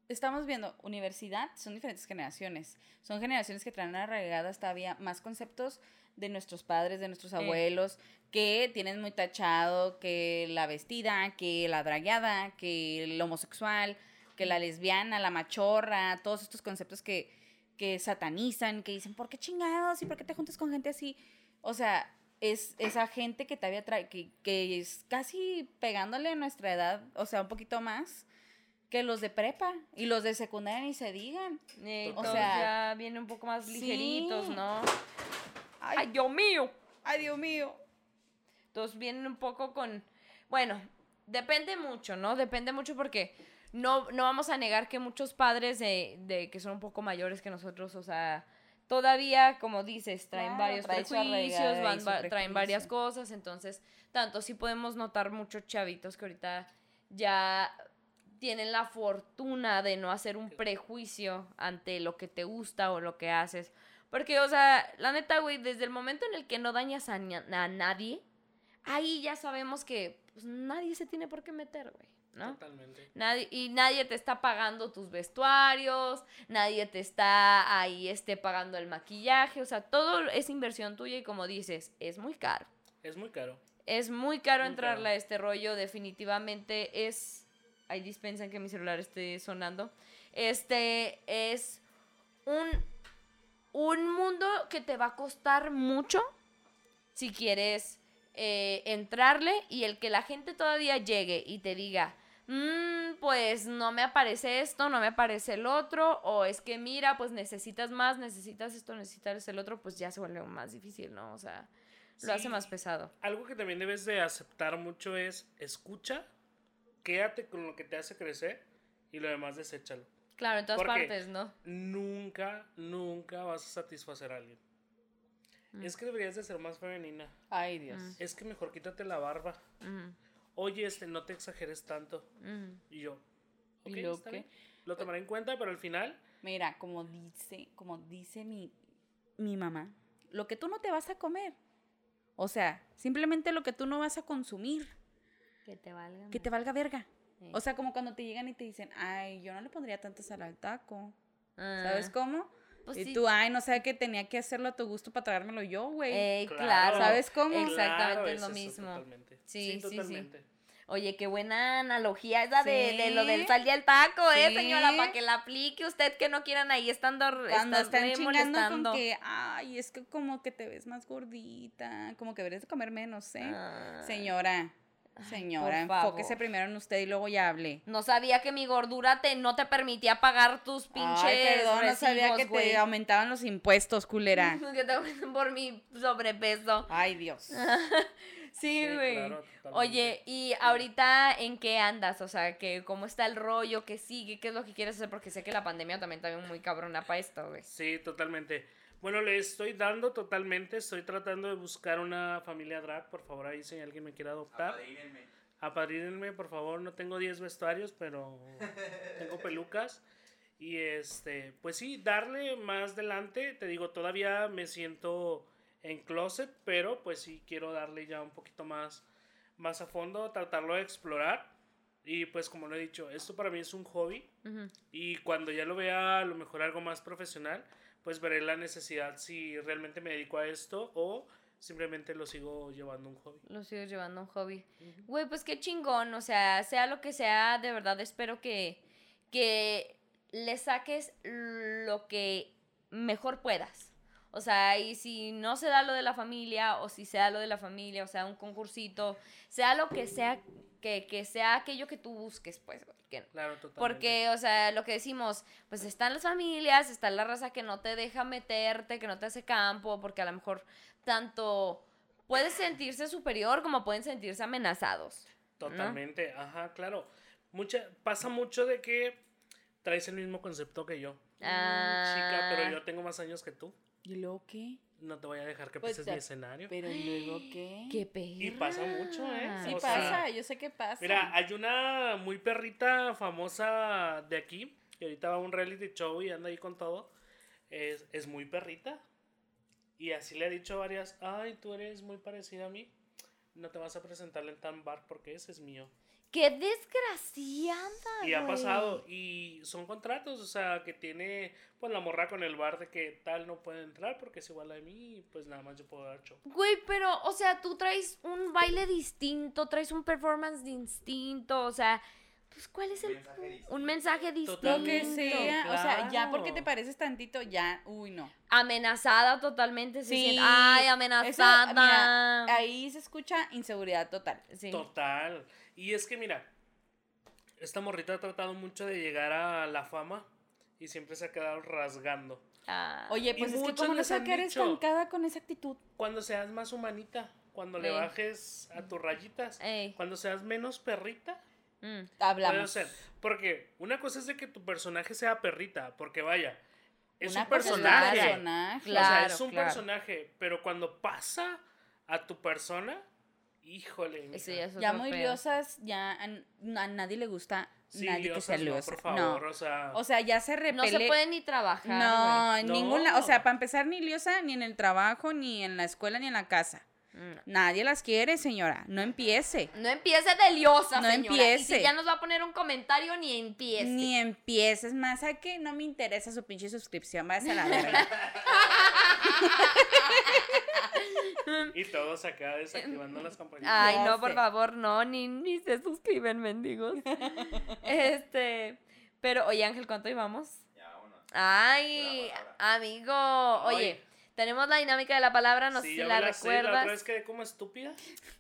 Estamos viendo, universidad, son diferentes generaciones. Son generaciones que traen arraigadas todavía más conceptos de nuestros padres, de nuestros abuelos, que tienen muy tachado que la vestida, que la dragueada, que el homosexual, que la lesbiana, la machorra, todos estos conceptos que, que satanizan, que dicen, ¿por qué chingados? ¿Y por qué te juntas con gente así? O sea, es esa gente que todavía trae, que, que es casi pegándole a nuestra edad, o sea, un poquito más, que los de prepa y los de secundaria ni se digan. Eh, O sea, ya vienen un poco más sí. ligeritos, ¿no? Ay, ¡Ay, Dios mío! ay, Dios mío. Entonces vienen un poco con... Bueno, depende mucho, ¿no? Depende mucho porque no, no vamos a negar que muchos padres de, de que son un poco mayores que nosotros, o sea, todavía, como dices, traen Claro, varios trae prejuicios, van- va- traen varias cosas, entonces, tanto sí podemos notar muchos chavitos que ahorita ya tienen la fortuna de no hacer un prejuicio ante lo que te gusta o lo que haces. Porque, o sea, la neta, güey, desde el momento en el que no dañas a, nadie, ahí ya sabemos que pues, nadie se tiene por qué meter, güey, ¿no? Totalmente. Nadie, y nadie te está pagando tus vestuarios, nadie te está ahí este, pagando el maquillaje, o sea, todo es inversión tuya y como dices, es muy caro. Es muy caro. Es muy caro Muy entrarle caro. a este rollo, definitivamente es... Ahí dispensan que mi celular esté sonando. Este es un, un mundo que te va a costar mucho si quieres eh, entrarle y el que la gente todavía llegue y te diga, "Mm, pues no me aparece esto, no me aparece el otro, o es que mira, pues necesitas más, necesitas esto, necesitas el otro, pues ya se vuelve más difícil, ¿no? O sea, lo hace más pesado. Algo que también debes de aceptar mucho es escucha, quédate con lo que te hace crecer y lo demás deséchalo. Claro, en todas Porque partes, ¿no? Nunca, nunca vas a satisfacer a alguien. Mm. Es que deberías de ser más femenina. Ay, Dios. Es que mejor quítate la barba. Ujú, Oye, este, no te exageres tanto. Y yo, ¿Y ok, luego está qué? bien. Lo tomaré en cuenta, pero al final, Mira, como dice, como dice mi, mi mamá, lo que tú no te vas a comer. O sea, simplemente lo que tú no vas a consumir, Que te valga. que te valga verga. Sí. O sea, como cuando te llegan y te dicen, ay, yo no le pondría tanta sal al taco. Ah, ¿Sabes cómo? pues y sí. tú, ay, no sé que tenía que hacerlo a tu gusto para tragármelo yo, güey. Ey, Claro. claro. ¿Sabes cómo? Exactamente claro, es lo mismo. totalmente. Sí, sí, sí. totalmente. Oye, qué buena analogía esa de, de lo del sal y el taco, ¿eh, señora? Para que la aplique usted que no quieran ahí estando Cuando están re chingando molestando. con que, ay, es que como que te ves más gordita, como que deberías de comer menos, ¿eh? Ah. Señora, señora, enfóquese primero en usted y luego ya hable. No sabía que mi gordura te, no te permitía pagar tus pinches Ay, perdón, no sabía que te aumentaban los impuestos, culera. <laughs> que te aumenten por mi sobrepeso. Ay, Dios. <laughs> Sí, Sí, güey. claro. Oye, ¿y ahorita en qué andas? O sea, que cómo está el rollo, qué sigue, qué es lo que quieres hacer, porque sé que la pandemia también está bien muy cabrona para esto, güey. Sí, totalmente. Bueno, le estoy dando totalmente. Estoy tratando de buscar una familia drag. Por favor, ahí si alguien me quiere adoptar. Apadrínenme. Apadrínenme, por favor. No tengo 10 vestuarios, pero tengo <laughs> pelucas. Y este, pues sí, darle más adelante. Te digo, todavía me siento en closet, pero pues sí quiero darle ya un poquito más, más a fondo, tratarlo de explorar. Y pues como lo he dicho, esto para mí es un hobby. Y cuando ya lo vea a lo mejor algo más profesional, pues veré la necesidad si realmente me dedico a esto o simplemente lo sigo llevando un hobby. Lo sigo llevando un hobby. Güey, pues qué chingón, o sea, sea lo que sea, de verdad espero que, que le saques lo que mejor puedas. O sea, y si no se da lo de la familia, o si sea lo de la familia, o sea, un concursito, sea lo que sea, que, que sea aquello que tú busques, pues, güey, que, Claro, totalmente. porque, o sea, lo que decimos, pues están las familias, está la raza que no te deja meterte, que no te hace campo, porque a lo mejor tanto puedes sentirse superior como pueden sentirse amenazados. Totalmente, ajá, claro. Mucha, pasa mucho de que traes el mismo concepto que yo. Ah. Chica, pero yo tengo más años que tú. ¿Y luego qué? No te voy a dejar que Pues, pises ya- mi escenario. Pero luego qué? <gasps> Qué perra. Y pasa mucho, ¿eh? Sí o sea, pasa, yo sé que pasa. Mira, hay una muy perrita famosa de aquí, que ahorita va a un reality show y anda ahí con todo. Es, es muy perrita. Y así le ha dicho a varias, ay, tú eres muy parecida a mí. No te vas a presentar en tan bar porque ese es mío. Qué desgraciada. Y ha güey. pasado. Y son contratos, o sea, que tiene pues la morra con el bar de que tal no puede entrar porque es igual a mí y pues nada más yo puedo dar show. Güey, pero, o sea, tú traes un baile distinto, traes un performance distinto, o sea, pues, ¿cuál es el Mensaje distinto. un mensaje distinto? Lo que sea, o sea, ya porque te pareces tantito, ya, uy, no. Amenazada totalmente, se Sí, siente, ay, Eso, amenazada. mira, ahí se escucha inseguridad total. Sí. Total. Y es que mira, esta morrita ha tratado mucho de llegar a la fama y siempre se ha quedado rasgando. Ah. Oye, pues es que como no se quedar estancada con esa actitud. Cuando seas más humanita, cuando le Sí. bajes a tus rayitas, Ey. cuando seas menos perrita, Mm. puede Hablamos. ser. Porque una cosa es de que tu personaje sea perrita, porque vaya, es Una un cosa es un personaje. personaje. o sea, Claro, es un claro. personaje, pero cuando pasa a tu persona, híjole. Eso ya es Ya otro muy liosas, ya a, a nadie le gusta Sí, nadie que sea liosas no, liosa. por favor, o sea, O sea, ya se repele. No se puede ni trabajar. No, en No. ninguna, o sea, para empezar ni liosa ni en el trabajo, ni en la escuela, ni en la casa. Mm. Nadie las quiere, señora. No empiece. No empiece de liosa, No señora. Y empiece. si ya nos va a poner un comentario, ni empiece. Ni empieces más a que no me interesa su pinche suscripción, váyase a la verga. <laughs> <laughs> y todos acá desactivando las campañas. Ay, no, por favor, no, ni, ni se suscriben, mendigos. <laughs> este, pero, oye, Ángel, ¿cuánto llevamos? Ya, vámonos. Ay, amigo, oye, tenemos la dinámica de la palabra, no Sí, sé si la La otra recuerdas. vez quedé como estúpida.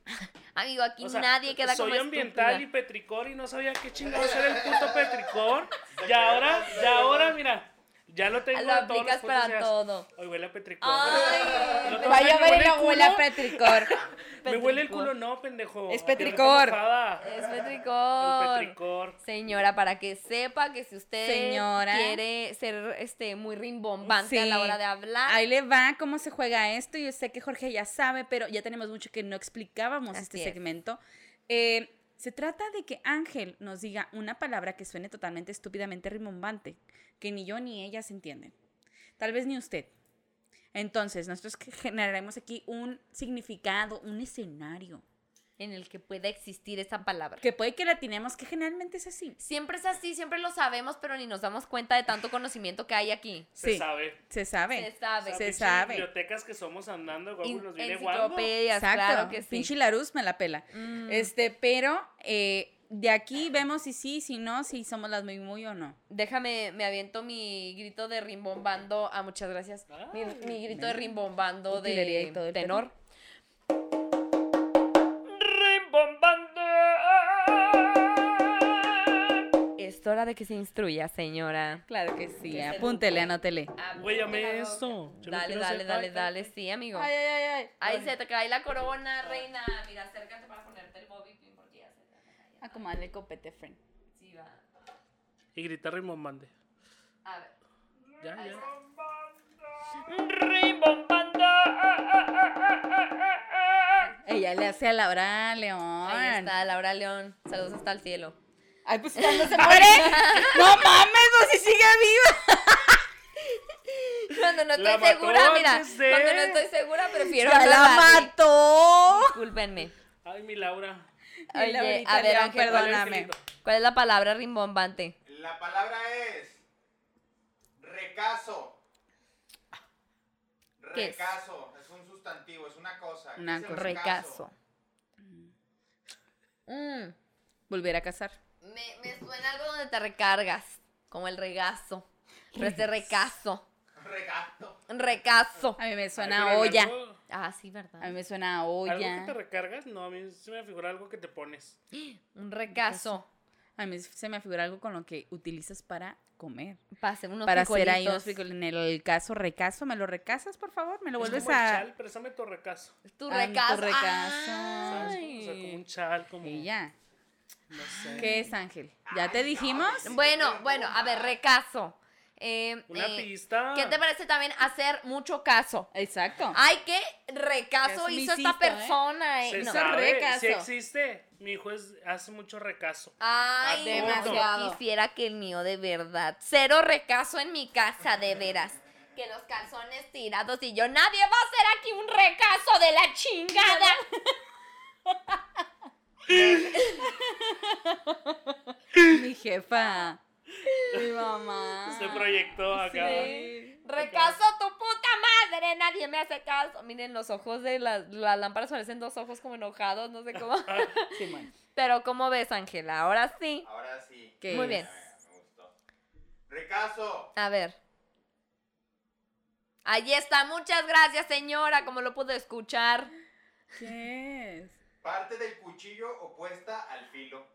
<laughs> Amigo, aquí O sea, nadie queda soy como ambiental estúpida. y petricor y no sabía qué chingados era el puto petricor. Y ahora, y ahora, mira, ya lo tengo Lo aplicas para días. todo. Hoy huele a petricor. Ay, Vaya a ver huele y el lo huele a culo. petricor. <laughs> Me huele el Petricor. culo, no, pendejo. Es petricor. Es El petricor. petricor. Señora, para que sepa que si usted Señora. quiere ser este muy rimbombante a la hora de hablar, Ahí le va cómo se juega esto. Yo sé que Jorge ya sabe, pero ya tenemos mucho que no explicábamos Así este es. segmento. Eh, se trata de que Ángel nos diga una palabra que suene totalmente estúpidamente rimbombante, que ni yo ni ella se entienden. Tal vez ni usted. Entonces, nosotros generaremos aquí un significado, un escenario, en el que pueda existir esa palabra. que puede que la tenemos, que generalmente es así. Siempre es así, siempre lo sabemos, pero ni nos damos cuenta de tanto conocimiento que hay aquí. Se Sí. sabe. Se sabe. Se sabe. O sea, Se sabe. bibliotecas que somos andando, Google nos viene enciclopedias, Exacto. claro que sí. Pinche Larus me la pela. Mm. Este, pero eh, de aquí vemos si sí, si no, si somos las muy muy o no. Déjame, me aviento mi grito de rimbombando. Ah, muchas gracias. Mi, Ay, mi grito de rimbombando y de todo el tenor. Es hora de que se instruya, señora. Claro que sí, Que apúntele, anótele. Loca. Yo no Dale, dale, dale, falta. dale, sí, amigo. ay, ay. Ahí se te cae la corona, reina. Mira, acércate para ponerte el bobby pin porque ya se te va a Acomodarle el copete, friend. Sí, va. Y gritar rimbombante. A ver. Ya, Ahí ya. ah, ah, ah, ah, ah, ah. Ella le hace a Laura León. Ahí está, Laura León. Saludos hasta el cielo. Ay, pues cuando se muere. no mames, no si sigue viva. <laughs> Cuando no La estoy mató segura, mira. Cuando no estoy segura, prefiero Ya la mató. Discúlpenme. Ay, mi Laura. Ay, Oye, Laurita a ver, León, Ángel, perdóname. ¿cuál es la palabra rimbombante? La palabra es recaso. ¿Qué es? Recaso, es? un sustantivo, es una cosa. ¿Qué Una es cosa. Recaso. Mm, Volver a casar. Me, me suena algo donde te recargas, como el regazo. Pero este recaso. Regato. Recaso. A mí me suena pero a olla. algo- Ah, sí, ¿verdad? A mí me suena a ¿Algo que olla. te recargas? No, a mí se me figura algo que te pones. <gasps> Un recaso. A mí se me figura algo con lo que utilizas para comer. Para hacer unos para hacer ahí unos frijolitos. En el caso recaso, ¿me lo recasas, por favor? ¿Me lo Es vuelves como el a...? chal, préstame tu recaso. Tu Ah, tu recaso. recaso. ¿Sabes? O sea, como un chal, como... Ella. No sé. ¿Qué es, Ángel? ¿Ya te dijimos? Bueno, bueno, a ver, recaso. Eh, Una eh, pista. ¿Qué te parece también hacer mucho caso? Exacto. Ay, qué recaso es hizo esta ¿eh? persona. eh. Se No. sabe, recaso. sí existe. Mi hijo es- hace mucho recaso. Ay, Demasiado. quisiera que el mío de verdad. Cero recaso en mi casa, de veras. Que los calzones tirados y yo, nadie va a hacer aquí un recaso de la chingada. <laughs> Mi jefa. Mi mamá. Este proyecto acá. Sí. Recaso tu puta madre, nadie me hace caso. Miren, los ojos de las, las lámparas parecen dos ojos como enojados, no sé cómo. Simón. Pero, ¿cómo ves, Ángela? Ahora sí. Ahora sí. ¿Qué Muy es? bien. Me gustó. Recaso. A ver. Allí está, muchas gracias, señora, como lo pude escuchar. ¿Qué es? Parte del cuchillo opuesta al filo.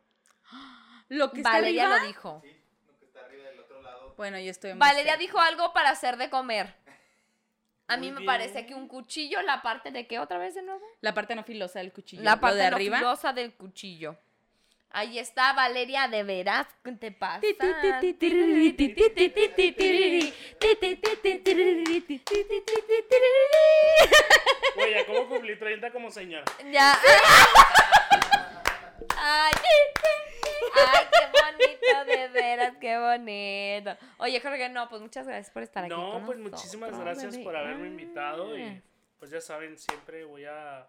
<gasps> Lo que está Valeria arriba. lo dijo. Sí, lo que está arriba del otro lado. Bueno, yo estoy muy Valeria dijo algo para hacer de comer. <laughs> A Muy mí me bien. parece que un cuchillo, la parte de qué otra vez de nuevo? La parte no filosa del cuchillo. La lo parte de no arriba. filosa del cuchillo. Ahí está Valeria, de veras, ¿qué te pasa? Oye, ¿cómo cumplí 30 como señora? Ya. Ay, ay, qué bonito, de veras, qué bonito. Oye, Jorge, no, pues muchas gracias por estar aquí. No, con pues nosotros, muchísimas gracias por haberme invitado y pues ya saben, siempre voy a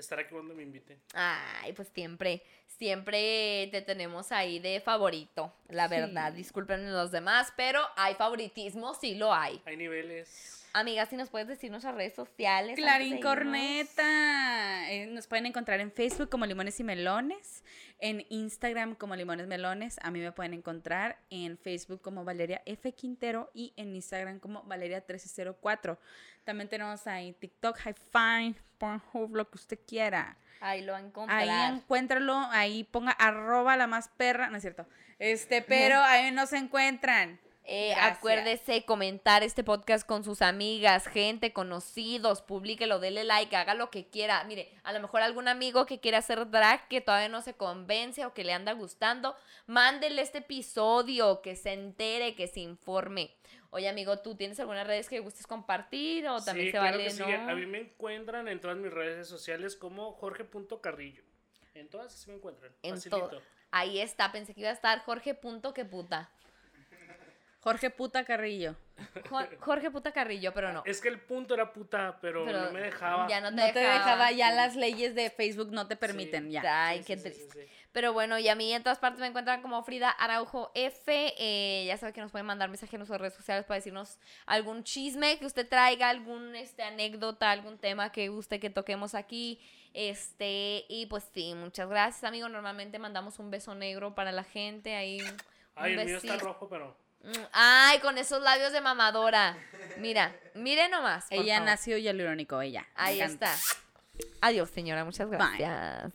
estar aquí cuando me inviten. Ay, pues siempre, siempre te tenemos ahí de favorito, la verdad. Disculpen los demás, pero hay favoritismo, sí lo hay. Hay niveles. Amiga, si nos puedes decir nuestras redes sociales. Clarín? Corneta. Eh, nos pueden encontrar en Facebook como Limones y Melones, en Instagram como Limones Melones. A mí me pueden encontrar en Facebook como Valeria F. Quintero y en Instagram como Valeria1304. También tenemos ahí TikTok, High Fine, Pornhub, lo que usted quiera. Ahí lo va a encontrar. Ahí encuéntralo, ahí ponga arroba la más perra, no es cierto. Este, pero <laughs> ahí nos encuentran. Eh, acuérdese comentar este podcast con sus amigas, gente, conocidos, publíquelo, dele like, haga lo que quiera. Mire, a lo mejor algún amigo que quiere hacer drag que todavía no se convence o que le anda gustando, mándele este episodio, que se entere, que se informe. Oye, amigo, ¿tú tienes algunas redes que gustes compartir o también Sí, se claro vale, que sí. no? A mí me encuentran en todas mis redes sociales como Jorge.carrillo. En todas así me encuentran. En facilito. todo. Ahí está, pensé que iba a estar Jorge punto que puta. Jorge Puta Carrillo. Jor- Jorge puta Carrillo, pero no. Es que el punto era puta, pero, Pero no me dejaba. Ya no te, No te dejaba. dejaba, ya las leyes de Facebook no te permiten, ya. Ay, Sí, qué sí, triste. sí, sí. Pero bueno, y a mí en todas partes me encuentran como Frida Araujo F. Eh, ya saben que nos pueden mandar mensajes en nuestras redes sociales para decirnos algún chisme que usted traiga, algún este, anécdota, algún tema que guste que toquemos aquí. Este, y pues sí, muchas gracias, amigo. Normalmente mandamos un beso negro para la gente ahí. un Ay, el mío está rojo, pero. Ay, con esos labios de mamadora. Mira, mire nomás. Ella nació hialurónico, ella. Ahí está. Adiós, señora. Muchas Bye. gracias.